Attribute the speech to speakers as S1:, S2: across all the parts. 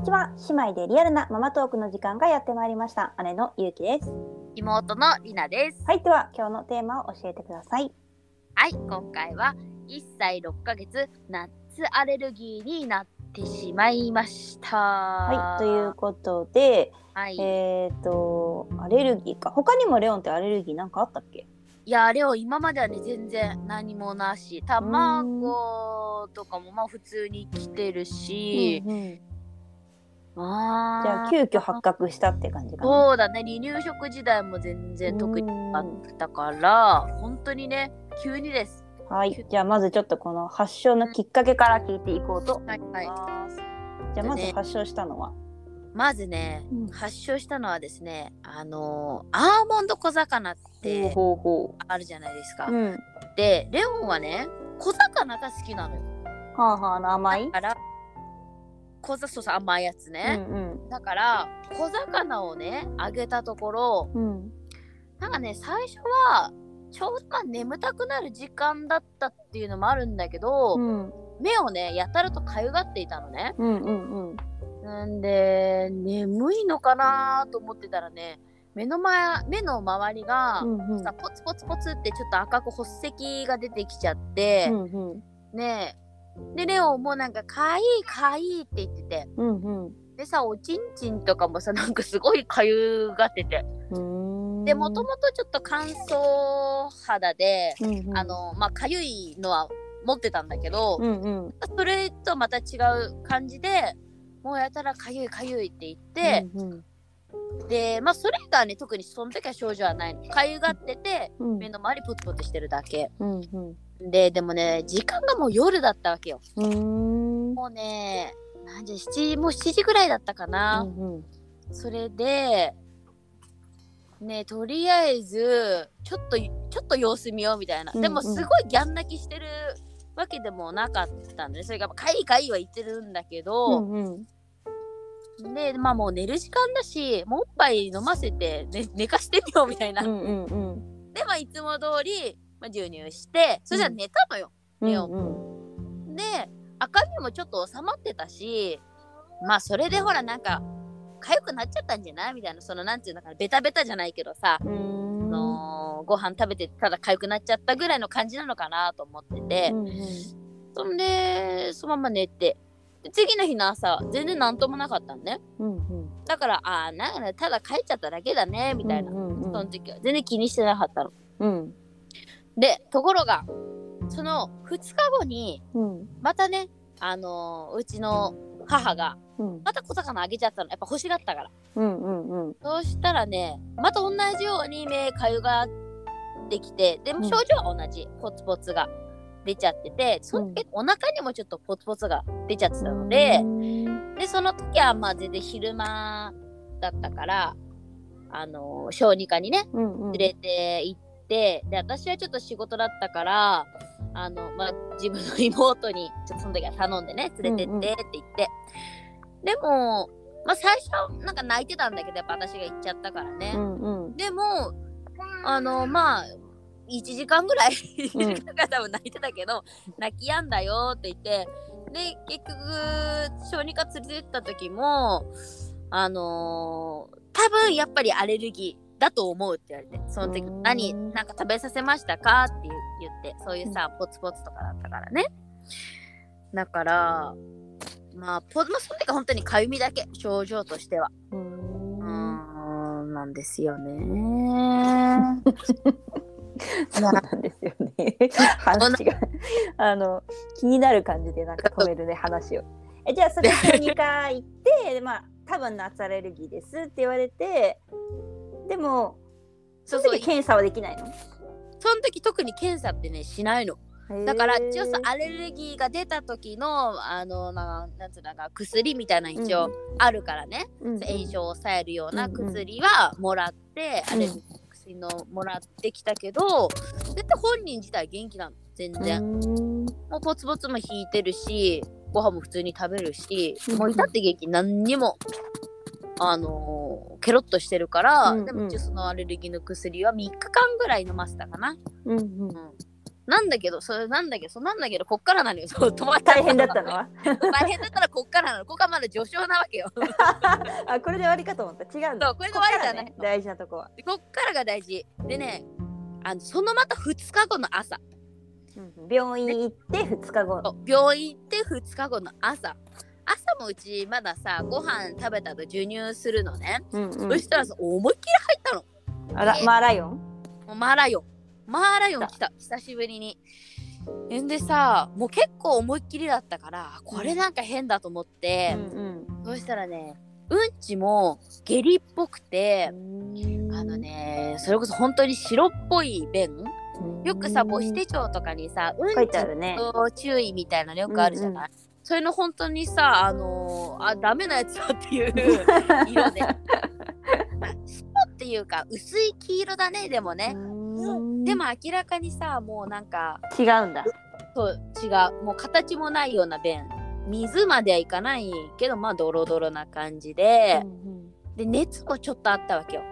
S1: にちは。姉妹でリアルなママトークの時間がやってまいりました。姉のゆうきです。
S2: 妹のりなです。
S1: はいでは今日のテーマを教えてください。
S2: はい、今回は1歳6ヶ月夏アレルギーになってしまいました。
S1: は
S2: はい
S1: ということで
S2: はい、
S1: えっ、とアレルギーか。他にもレオンってアレルギーなんかあったっけ？
S2: いや、あれを今まではね、全然何もなし、卵とかもまあ普通に来てるし、
S1: うんうん
S2: あー。
S1: じゃあ急遽発覚したって感じかな。
S2: そうだね、離乳食時代も全然特にあったから、本当にね、急にです。
S1: はい。じゃあまずちょっとこの発症のきっかけから聞いていこうと思
S2: はいはい。
S1: います、じゃあまず発症したのは、
S2: まずね、
S1: うん。
S2: 発症したのはですねあのーアーモンド小魚ってあるじゃないですか、
S1: ううん。
S2: でレオンはね小魚が好きなのよ。
S1: はあはあ甘い
S2: だから小魚そうそう甘いやつ
S1: う
S2: ね、
S1: ん。
S2: だから小魚をねあげたところ
S1: うんうん
S2: なんかね最初はちょうどまあ眠たくなる時間だったっていうのもあるんだけど、
S1: うん。
S2: 目をねやたらとかゆがっていたのね。
S1: うんうんうん。
S2: なんで眠いのかなと思ってたらね目の前目の周りが、
S1: うんうん。
S2: さポツポツポツってちょっと赤く発石が出てきちゃって、
S1: うんうん。
S2: ねえでレオンもなんかかいいかいいって言ってて。
S1: うんうん。
S2: でさおちんちんとかもさなんかすごいかゆがってて。でもともとちょっと乾燥肌で、
S1: うんうん。
S2: あのまあかゆいのは持ってたんだけど、
S1: うんうん。
S2: それとまた違う感じでもうやたらかゆいかゆいって言って、
S1: うんうん。
S2: でまあそれがね特にその時は症状はないの。かゆがってて
S1: うん。
S2: 目の周りポツポツしてるだけ。
S1: うんうん
S2: ででもね時間がもう夜だったわけよ。もうね何時7もう7時ぐらいだったかな、
S1: うんうん。
S2: それでねとりあえずちょっとちょっと様子見ようみたいな、
S1: うんうん。
S2: でもすごいギャン泣きしてるわけでもなかったんでそれがかいかいは言ってるんだけ
S1: う
S2: ど、
S1: んうん。
S2: でまあもう寝る時間だしもうおっぱい飲ませて、ね、寝かしてみようみたいな、
S1: うんうんうん。
S2: でまあいつも通り、まあ、授乳してそしたら寝たのよ、レオン
S1: うん
S2: で赤みもちょっと収まってたしまあそれでほらなんか痒くなっちゃったんじゃないみたいなそのなんていうのかなベタベタじゃないけどさ、のーご飯食べてただ痒くなっちゃったぐらいの感じなのかなと思ってて、
S1: うんうん。
S2: そんでそのまま寝て。で次の日の朝全然なんともなかったんね。
S1: うんうん。
S2: だからああなんかただ帰っちゃっただけだねみたいな、
S1: うんうん。
S2: その時は。全然気にしてなかったの。
S1: うん
S2: でところがその2日後に
S1: うん。
S2: またねあのーうちの母が
S1: うん。
S2: また小魚あげちゃったの。やっぱ欲しがったから。
S1: うんうんうん。
S2: そうしたらねまた同じように目かゆがってきてでも
S1: うん。
S2: 症状は同じ、ポツポツが出ちゃっててその時、お腹にもちょっとポツポツが出ちゃってたので、
S1: うん
S2: でその時はまあ全然昼間だったからあのー小児科にね
S1: うんうん。
S2: 連れて行ってで私はちょっと仕事だったからあの、まあ、自分の妹にちょっとその時は頼んでね連れてってって言って、でも、まあ、最初はなんか泣いてたんだけどやっぱ私が行っちゃったからね、
S1: うんうん。
S2: でもあのまあ1時間ぐらい1時
S1: うん。
S2: 間ぐらい多分泣いてたけど、泣き止んだよって言って。で結局小児科連れてった時もあのー多分やっぱりアレルギーだと思うって言われてその時
S1: うん
S2: 何なんか食べさせましたか？って言言ってそういうさポツポツとかだったからね。だからまあポまあその時は本当にかゆみだけ症状としては。
S1: うん。
S2: んなんですよね。
S1: そうなんですよね。話があの気になる感じでなんか止めるね話を。えじゃあそれ小児科行ってでまあ多分夏アレルギーですって言われてでもその時検査はできないの？
S2: その時特に検査ってねしないの。だから一応さアレルギーが出た時のあのななんつうのか薬みたいなの一応あるからね、
S1: うん
S2: 炎症を抑えるような
S1: うんうん。
S2: 薬はもらって、アレルギーの薬のもらってきたけど絶対本人自体元気なの。全然、
S1: うん。
S2: もうポツポツも引いてるしご飯も普通に食べるし、
S1: うん。
S2: もう至って元気。何にも。あのーケロッとしてるから、
S1: うんうん
S2: でもそのアレルギーの薬は3日間ぐらい飲ませたかな、
S1: うんうん
S2: うん、なんだけど、それなんだけど、そうなんだけど、こっからなのよ。そう、止ま
S1: 大変だったのは
S2: 大変だったらこっからなの。ここはまだ序章なわけよ。
S1: あこれで終わりかと思った違うんだ
S2: そうこれで終わりじゃない
S1: ね大事なとこは、
S2: でこっからが大事。でね、あのそのまた2日後の朝。
S1: 病院行って2日後
S2: 病院行って2日後の朝。朝もうちまださ、ご飯食べたと授乳するのね。
S1: うんうん。
S2: そしたらさ、思いっきり入ったの。
S1: あらマーライオン？
S2: マーライオン。マーライオン来た。久しぶりに。んでさ、もう結構思いっきりだったから、これなんか変だと思って、
S1: うん
S2: そしたらね、うんちも下痢っぽくて
S1: う、ん。
S2: あのね、それこそ本当に白っぽい便。よくさ、母子手帳とかにさ、うんちと注意みたいなのよくあるじゃない、それの本当にさ、あのーあ、ダメなやつだっていう 色で。まあ、白っていうか、薄い黄色だね、でもね。でも明らかにさ、もうなんか、
S1: 違うんだ
S2: そう、違う。もう形もないような便。水まではいかないけど、まあ、ドロドロな感じで、で、熱もちょっとあったわけよ。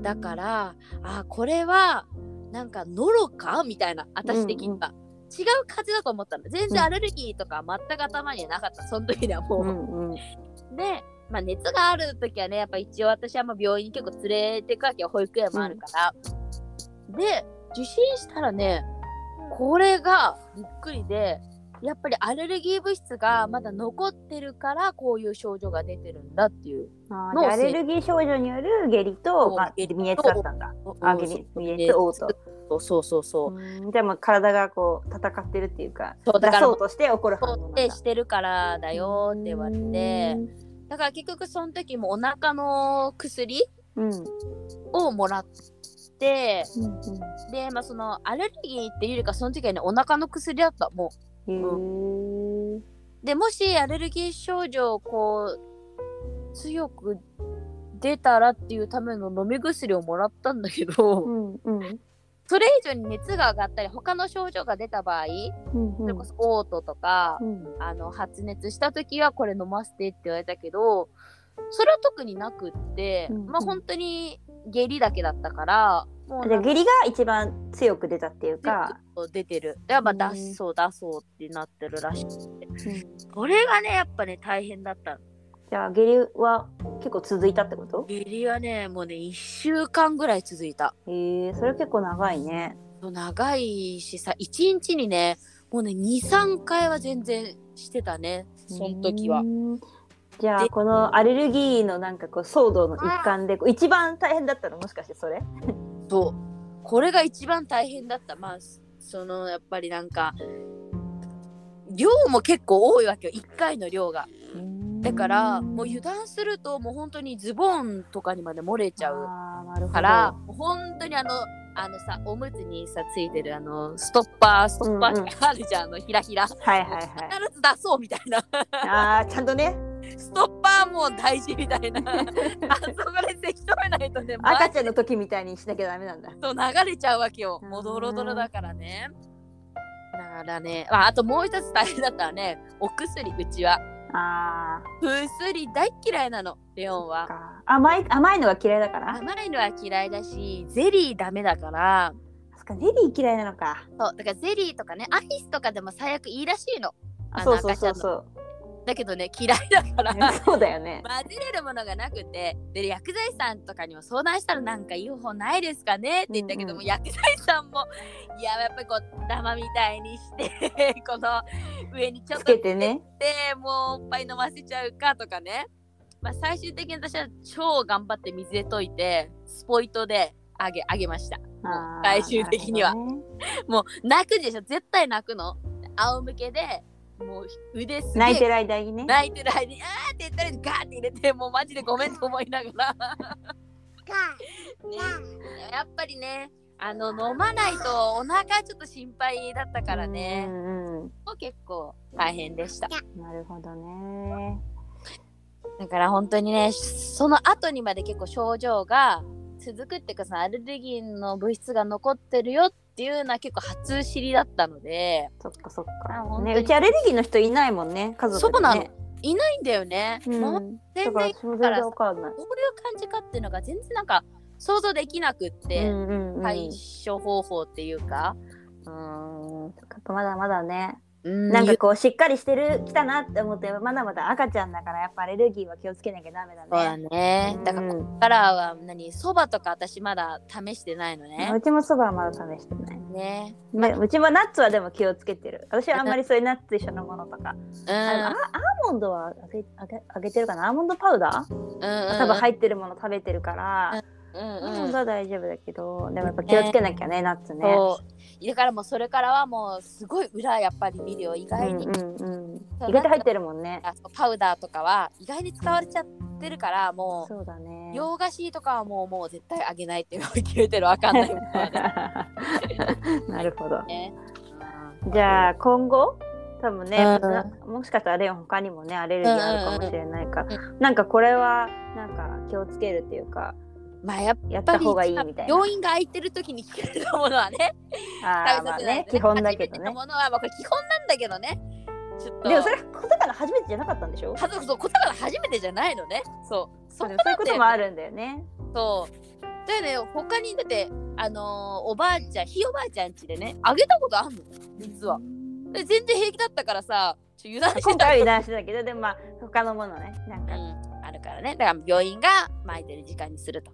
S2: だから、あ、これは、なんか、ノロか？みたいな、私的には。違う風邪だと思ったの。全然アレルギーとか全く頭にはなかった。その時にはもう。
S1: うんうん
S2: で、まあ、熱がある時はね、やっぱ一応私はまあ病院に結構連れてくわけよ。保育園もあるから。で、受診したらね、これがびっくりで、やっぱりアレルギー物質がまだ残ってるからこういう症状が出てるんだっていう。
S1: アレルギー症状による下痢と、まあ、
S2: 下痢
S1: だったんだ。あ、下痢、微熱、嘔吐。
S2: そうそうそう。
S1: うんじゃあもう体がこう戦ってるっていうか、
S2: そうだから
S1: 出そうとして起こる反応なんだ。
S2: でしてるからだよって言われて、だから結局その時もお腹の薬
S1: うん。うん。
S2: をもらって、
S1: うん
S2: で、まあ、そのアレルギーっていうよりかその時はねお腹の薬だったも
S1: う
S2: うでもしアレルギー症状こう強く出たらっていうための飲み薬をもらったんだけど、
S1: うんうん
S2: それ以上に熱が上がったり他の症状が出た場合
S1: うん
S2: それこそ嘔吐とか、
S1: うん
S2: あの発熱した時はこれ飲ませてって言われたけどそれは特になくって、
S1: うん
S2: まあ本当に下痢だけだったからもう
S1: じゃあ下痢が一番強く出たっていうか、
S2: 出てる。で、まあ、
S1: うん
S2: 出そう出そうってなってるらしくて。これがね、やっぱね、大変だった。
S1: じゃあ下痢は結構続いたってこと？
S2: 下痢はね、もうね、1週間ぐらい続いた。
S1: へえそれ結構長いね。
S2: 長いしさ、1日にね、もうね、2、3回は全然してたね、その時は
S1: う。んじゃあ
S2: で
S1: このアレルギーのなんかこう騒動の一環で一番大変だったの？もしかしてそれ？
S2: そう。これが一番大変だった。まあ、その、やっぱりなんか、量も結構多いわけよ、1回の量が。だから、もう油断すると、もう本当にズボンとかにまで漏れちゃう。から、もう本当にあの、あのさ、おむつにさ、ついてるあの、ストッパー、ストッパ
S1: うんうん
S2: ーあるじゃん、あの、ひらひら。必
S1: はいはいはい。
S2: ず出そうみたいな。
S1: ああちゃんとね
S2: ストッパーも大事みたいな。あそこでせき止めないとね、
S1: 赤ちゃんの時みたいにしなきゃダメなんだ。
S2: と流れちゃうわけよ。
S1: うん
S2: もうドロドロだからね。だからね、ああともう一つ大変だったらね、お薬、うちは。
S1: あ
S2: 薬大っ嫌いなの、レオン
S1: あ
S2: は。
S1: か甘い甘いのが嫌いだから？
S2: 甘いのは嫌いだし、ゼリーダメだから、
S1: そっかゼリー嫌いなのか。
S2: そう、だからゼリーとかね、アイスとかでも最悪いいらしいの。
S1: そうそうそうそう。
S2: だけどね、嫌いだから。
S1: そうだよね。
S2: 混ぜれるものがなくて。で薬剤師さんとかにも相談したらなんかいい方法ないですかね？って言ったけども、
S1: うんうん。
S2: 薬剤師さんもいややっぱりこうダマみたいにして この上にちょっ
S1: つ
S2: と
S1: けてね。
S2: でもうおっぱい飲ませちゃうかとかね、まあ、最終的に私は超頑張って水で溶いてスポイトであげあげました。最終的には、
S1: ね。
S2: もう泣くでしょ？絶対泣くの。仰向けでもう腕す
S1: 泣いてる間にね。
S2: 泣いてる間にあーって言ったらガーって入れてもうマジでごめんと思いながらね、やっぱりねあの飲まないとお腹ちょっと心配だったから
S1: う
S2: ね、
S1: んうん。
S2: もう結構大変でした
S1: なるほどね。
S2: だから本当にねその後にまで結構症状が続くっていうかそのアレルギーの物質が残ってるよっていうのは結構初知りだったので
S1: そっかそっ
S2: あ
S1: か。ね、うちアレルギーの人いないもんね、家族で、ね。
S2: そうなのいないんだよね、
S1: うん。
S2: もう
S1: 全然わかんない。
S2: どういう感じかっていうのが全然なんか想像できなくって、
S1: うんうんうん
S2: 対処方法っていうか、
S1: うーんそっかまだまだね
S2: うん
S1: なんかこうしっかりしてるきたなって思ってまだまだ赤ちゃんだからやっぱアレルギーは気をつけなきゃダメだね。
S2: そうだね。だから、こ
S1: うん
S2: こからは何、そばとか私まだ試してないのね
S1: う。ちもそばはまだ試してない。
S2: ね。
S1: ねうちもナッツはでも気をつけてる。私はあんまりそういうナッツ一緒のものとか。
S2: うん。
S1: あアーモンドはあげあげあげてるかな？アーモンドパウダー、
S2: うんうん。
S1: 多分入ってるもの食べてるから、
S2: うんうん
S1: モンドは大丈夫だけど、でもやっぱ気をつけなきゃね、ナッツね。
S2: そう。だからもうそれからはもうすごい裏やっぱり見るよ。意外に、
S1: うんうんうん、意外と入ってるもんね。
S2: パウダーとかは意外に使われちゃってるからも
S1: そうだね
S2: う。洋菓子とかはもうもう絶対あげないっていうのを決めてるわかんない
S1: なるほど。
S2: ね。
S1: じゃあ今後多分ね、
S2: うん
S1: なもしかしたらレオン他にもねアレルギーあるかもしれないから、
S2: う
S1: なんかこれはなんか気をつけるっていうか
S2: まあやっ
S1: やっ
S2: ぱり
S1: た方がいいみたいな。
S2: 病院が空いてる時に聞かれたものはね。
S1: あーまあね基本だけどね。
S2: ものはま基本なんだけどね。ちょっと。
S1: でもそれ小魚初めてじゃなかったんでしょ？
S2: そう、こたから初めてじゃないのね。そう。そ
S1: そういうこともあるんだよね。
S2: そう。だよね、他にだって、あのーおばあちゃん、ひいおばあちゃんちでね、あげたことあんの？実は。で全然平気だったからさ、ちょ油断してた
S1: 油断してたけどでもまあ他のものねなんか、
S2: うん、あるからね。だから病院が巻いてる時間にすると。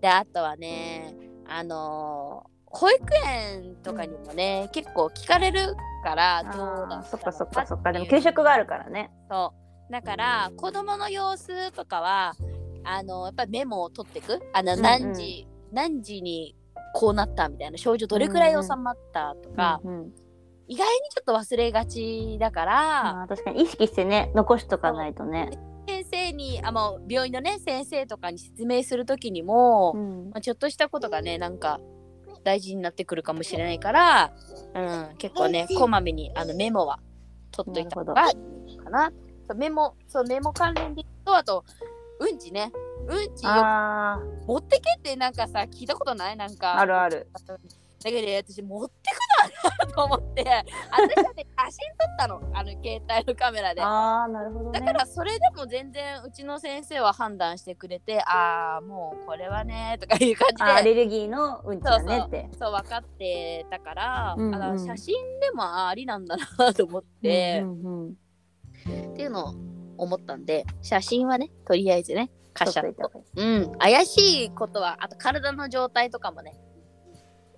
S2: で、あとはね、あのー保育園とかにもね、結構聞かれるから、どうだ
S1: そっかそっかそっかでも給食があるからね。
S2: そう。だから、子供の様子とかは、あの、やっぱりメモを取っていく？あの、
S1: うんうん
S2: 何時、何時にこうなったみたいな症状どれくらい収まったとか、
S1: うんうん
S2: 意外にちょっと忘れがちだから、
S1: まあ確かに意識してね残しとかないとね。
S2: に、あ、もう病院のね、先生とかに説明するときにも、
S1: うん
S2: まあ、ちょっとしたことがね、なんか、大事になってくるかもしれないから、うん、結構ね、こまめにあのメモは取っといた方がいいのかな。そうメモ、そう、メモ関連でと、あと、うんちね。うんち持ってけってなんかさ、聞いたことない？なん
S1: あ
S2: か。
S1: あるある。
S2: だけど私持ってくなと思って、私はね、写真撮ったの。あの、携帯のカメラで。
S1: ああなるほどね。
S2: だからそれでも全然うちの先生は判断してくれてああもうこれはねとかいう感じ
S1: あア
S2: で
S1: レルギーのうんちだねって。
S2: そう分かってたから、
S1: うんうん
S2: あの写真でもあありなんだなと思って
S1: う、んうんうん
S2: っていうのを思ったんで写真はねとりあえずねカシャッとうん怪しいことはあと体の状態とかもね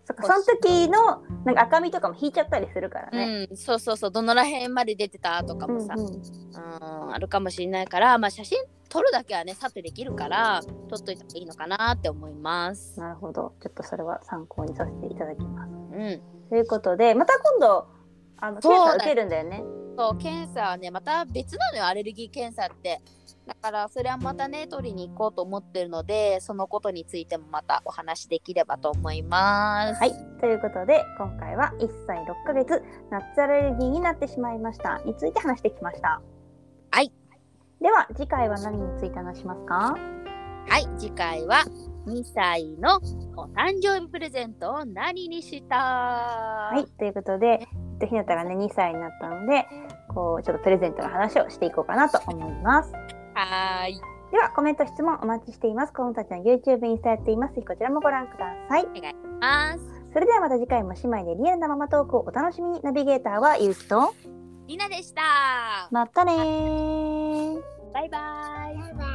S1: そっかその時のなんか赤みとかも引いちゃったりするからね。
S2: うんそうそうそうどのら辺まで出てたとかもさ、
S1: うんうん
S2: うんあるかもしれないからまあ写真撮るだけはねさてできるから撮っといた方がいいのかなって思います。
S1: なるほど。ちょっとそれは参考にさせていただきます。
S2: うん
S1: ということでまた今度あの検査受けるんだよね。
S2: そう検査はねまた別なのよアレルギー検査ってだからそれはまたね取りに行こうと思ってるのでそのことについてもまたお話しできればと思います。
S1: はい、ということで今回は1歳6ヶ月ナッツアレルギーになってしまいましたについて話してきました。
S2: はい。
S1: では次回は何について話しますか？
S2: はい。次回は2歳のお誕生日プレゼントを何にした？
S1: はい、ということで、と、ひなたがね2歳になったのでこうちょっとプレゼントの話をしていこうかなと思います。
S2: はーい
S1: ではコメント質問お待ちしています。子供たちの YouTube インスタやっています。ぜひこちらもご覧ください。
S2: ます
S1: それではまた次回も姉妹でリアルなママトークをお楽しみに。ナビゲーターはゆうきと
S2: りなでした
S1: またねー。
S2: バイバーイ